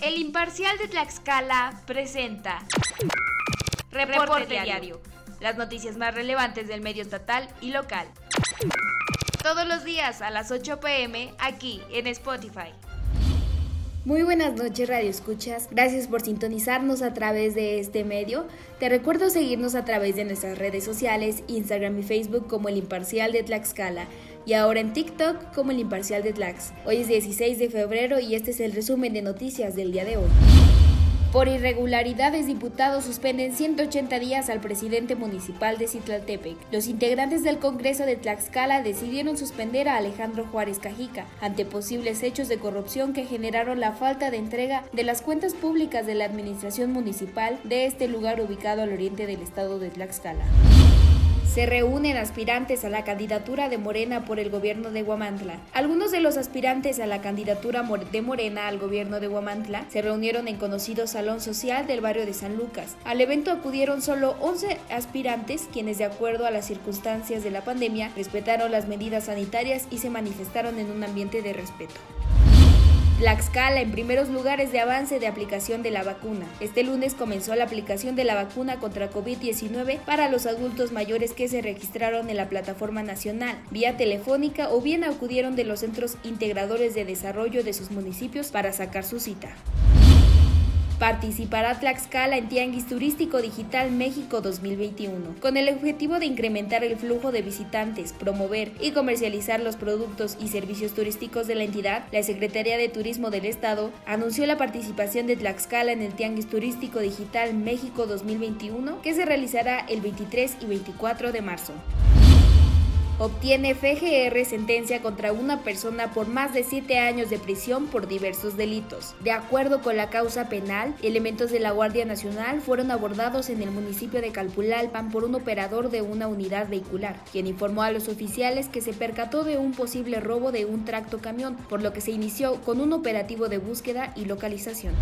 El Imparcial de Tlaxcala presenta Reporte, diario. Las noticias más relevantes del medio estatal y local. Todos los días a las 8 pm aquí en Spotify. Muy buenas noches Radio Escuchas, gracias por sintonizarnos a través de este medio. Te recuerdo seguirnos a través de nuestras redes sociales, Instagram y Facebook como El Imparcial de Tlaxcala y ahora en TikTok como El Imparcial de Tlax. Hoy es 16 de febrero y este es el resumen de noticias del día de hoy. Por irregularidades, diputados suspenden 180 días al presidente municipal de Citlaltepec. Los integrantes del Congreso de Tlaxcala decidieron suspender a Alejandro Juárez Cajica ante posibles hechos de corrupción que generaron la falta de entrega de las cuentas públicas de la administración municipal de este lugar ubicado al oriente del estado de Tlaxcala se reúnen aspirantes a la candidatura de Morena por el gobierno de Huamantla. Algunos de los aspirantes a la candidatura de Morena al gobierno de Huamantla se reunieron en conocido salón social del barrio de San Lucas. Al evento acudieron solo 11 aspirantes quienes de acuerdo a las circunstancias de la pandemia respetaron las medidas sanitarias y se manifestaron en un ambiente de respeto. Tlaxcala en primeros lugares de avance de aplicación de la vacuna. Este lunes comenzó la aplicación de la vacuna contra COVID-19 para los adultos mayores que se registraron en la plataforma nacional, vía telefónica o bien acudieron de los centros integradores de desarrollo de sus municipios para sacar su cita. Participará Tlaxcala en Tianguis Turístico Digital México 2021, con el objetivo de incrementar el flujo de visitantes, promover y comercializar los productos y servicios turísticos de la entidad. La Secretaría de Turismo del Estado anunció la participación de Tlaxcala en el Tianguis Turístico Digital México 2021, que se realizará el 23 y 24 de marzo. Obtiene FGR sentencia contra una persona por más de siete años de prisión por diversos delitos. De acuerdo con la causa penal, elementos de la Guardia Nacional fueron abordados en el municipio de Calpulalpan por un operador de una unidad vehicular, quien informó a los oficiales que se percató de un posible robo de un tracto camión, por lo que se inició con un operativo de búsqueda y localización.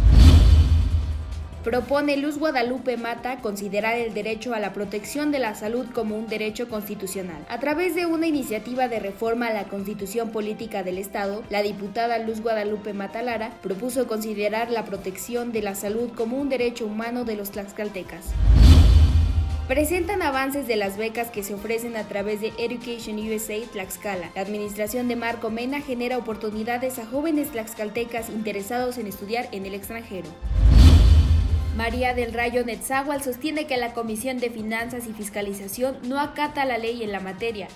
Propone Luz Guadalupe Mata considerar el derecho a la protección de la salud como un derecho constitucional. A través de una iniciativa de reforma a la Constitución Política del Estado, la diputada Luz Guadalupe Mata Lara propuso considerar la protección de la salud como un derecho humano de los tlaxcaltecas presentan avances de las becas que se ofrecen a través de Education USA Tlaxcala. La administración de Marco Mena genera oportunidades a jóvenes tlaxcaltecas interesados en estudiar en el extranjero. María del Rayo Netzahual sostiene que la Comisión de Finanzas y Fiscalización no acata la ley en la materia.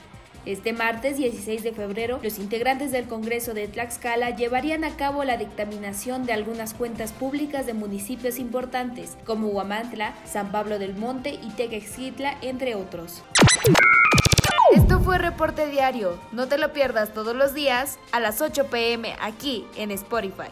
Este martes 16 de febrero, los integrantes del Congreso de Tlaxcala llevarían a cabo la dictaminación de algunas cuentas públicas de municipios importantes, como Huamantla, San Pablo del Monte y Tequexitla, entre otros. Esto fue Reporte Diario. No te lo pierdas todos los días a las 8 pm aquí en Spotify.